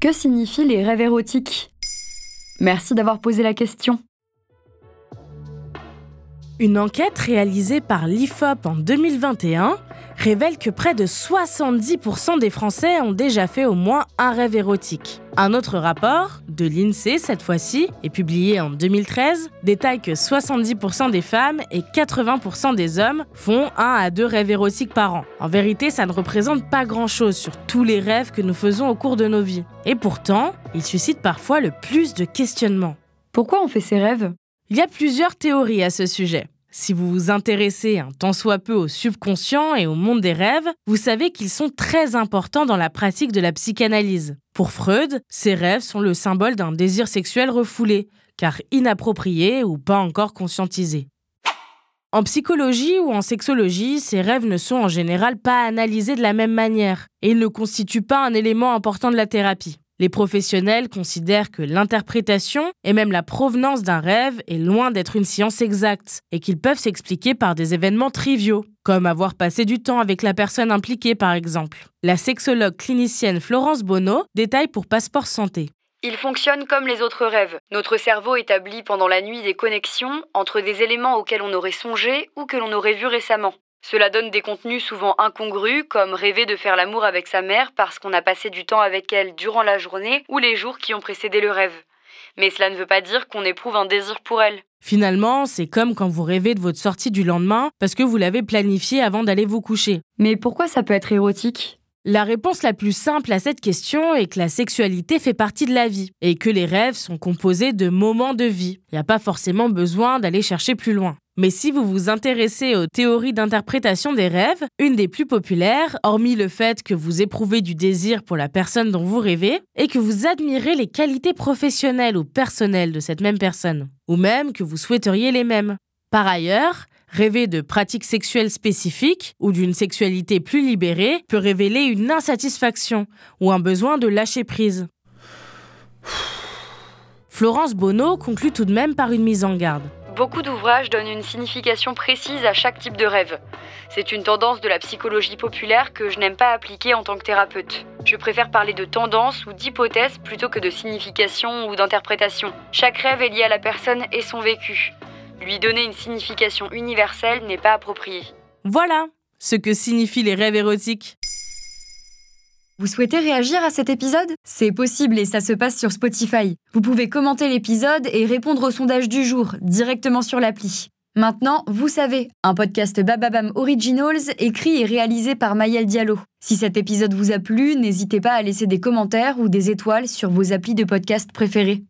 Que signifient les rêves érotiques? Merci d'avoir posé la question. Une enquête réalisée par l'IFOP en 2021 révèle que près de 70% des Français ont déjà fait au moins un rêve érotique. Un autre rapport, de l'INSEE cette fois-ci, et publié en 2013, détaille que 70% des femmes et 80% des hommes font un à deux rêves érotiques par an. En vérité, ça ne représente pas grand-chose sur tous les rêves que nous faisons au cours de nos vies. Et pourtant, ils suscitent parfois le plus de questionnements. Pourquoi on fait ces rêves? Il y a plusieurs théories à ce sujet. Si vous vous intéressez un tant soit peu au subconscient et au monde des rêves, vous savez qu'ils sont très importants dans la pratique de la psychanalyse. Pour Freud, ces rêves sont le symbole d'un désir sexuel refoulé, car inapproprié ou pas encore conscientisé. En psychologie ou en sexologie, ces rêves ne sont en général pas analysés de la même manière, et ils ne constituent pas un élément important de la thérapie. Les professionnels considèrent que l'interprétation et même la provenance d'un rêve est loin d'être une science exacte et qu'ils peuvent s'expliquer par des événements triviaux, comme avoir passé du temps avec la personne impliquée par exemple. La sexologue clinicienne Florence Bonneau détaille pour Passeport Santé. Il fonctionne comme les autres rêves. Notre cerveau établit pendant la nuit des connexions entre des éléments auxquels on aurait songé ou que l'on aurait vu récemment. Cela donne des contenus souvent incongrus, comme rêver de faire l'amour avec sa mère parce qu'on a passé du temps avec elle durant la journée ou les jours qui ont précédé le rêve. Mais cela ne veut pas dire qu'on éprouve un désir pour elle. Finalement, c'est comme quand vous rêvez de votre sortie du lendemain parce que vous l'avez planifié avant d'aller vous coucher. Mais pourquoi ça peut être érotique? La réponse la plus simple à cette question est que la sexualité fait partie de la vie et que les rêves sont composés de moments de vie. Il n'y a pas forcément besoin d'aller chercher plus loin. Mais si vous vous intéressez aux théories d'interprétation des rêves, une des plus populaires, hormis le fait que vous éprouvez du désir pour la personne dont vous rêvez, est que vous admirez les qualités professionnelles ou personnelles de cette même personne, ou même que vous souhaiteriez les mêmes. Par ailleurs, rêver de pratiques sexuelles spécifiques ou d'une sexualité plus libérée peut révéler une insatisfaction ou un besoin de lâcher prise. Florence Bonneau conclut tout de même par une mise en garde. Beaucoup d'ouvrages donnent une signification précise à chaque type de rêve. C'est une tendance de la psychologie populaire que je n'aime pas appliquer en tant que thérapeute. Je préfère parler de tendance ou d'hypothèse plutôt que de signification ou d'interprétation. Chaque rêve est lié à la personne et son vécu. Lui donner une signification universelle n'est pas approprié. Voilà ce que signifient les rêves érotiques. Vous souhaitez réagir à cet épisode? C'est possible et ça se passe sur Spotify. Vous pouvez commenter l'épisode et répondre au sondage du jour directement sur l'appli. Maintenant, vous savez, un podcast Bababam Originals écrit et réalisé par Mayel Diallo. Si cet épisode vous a plu, n'hésitez pas à laisser des commentaires ou des étoiles sur vos applis de podcast préférés.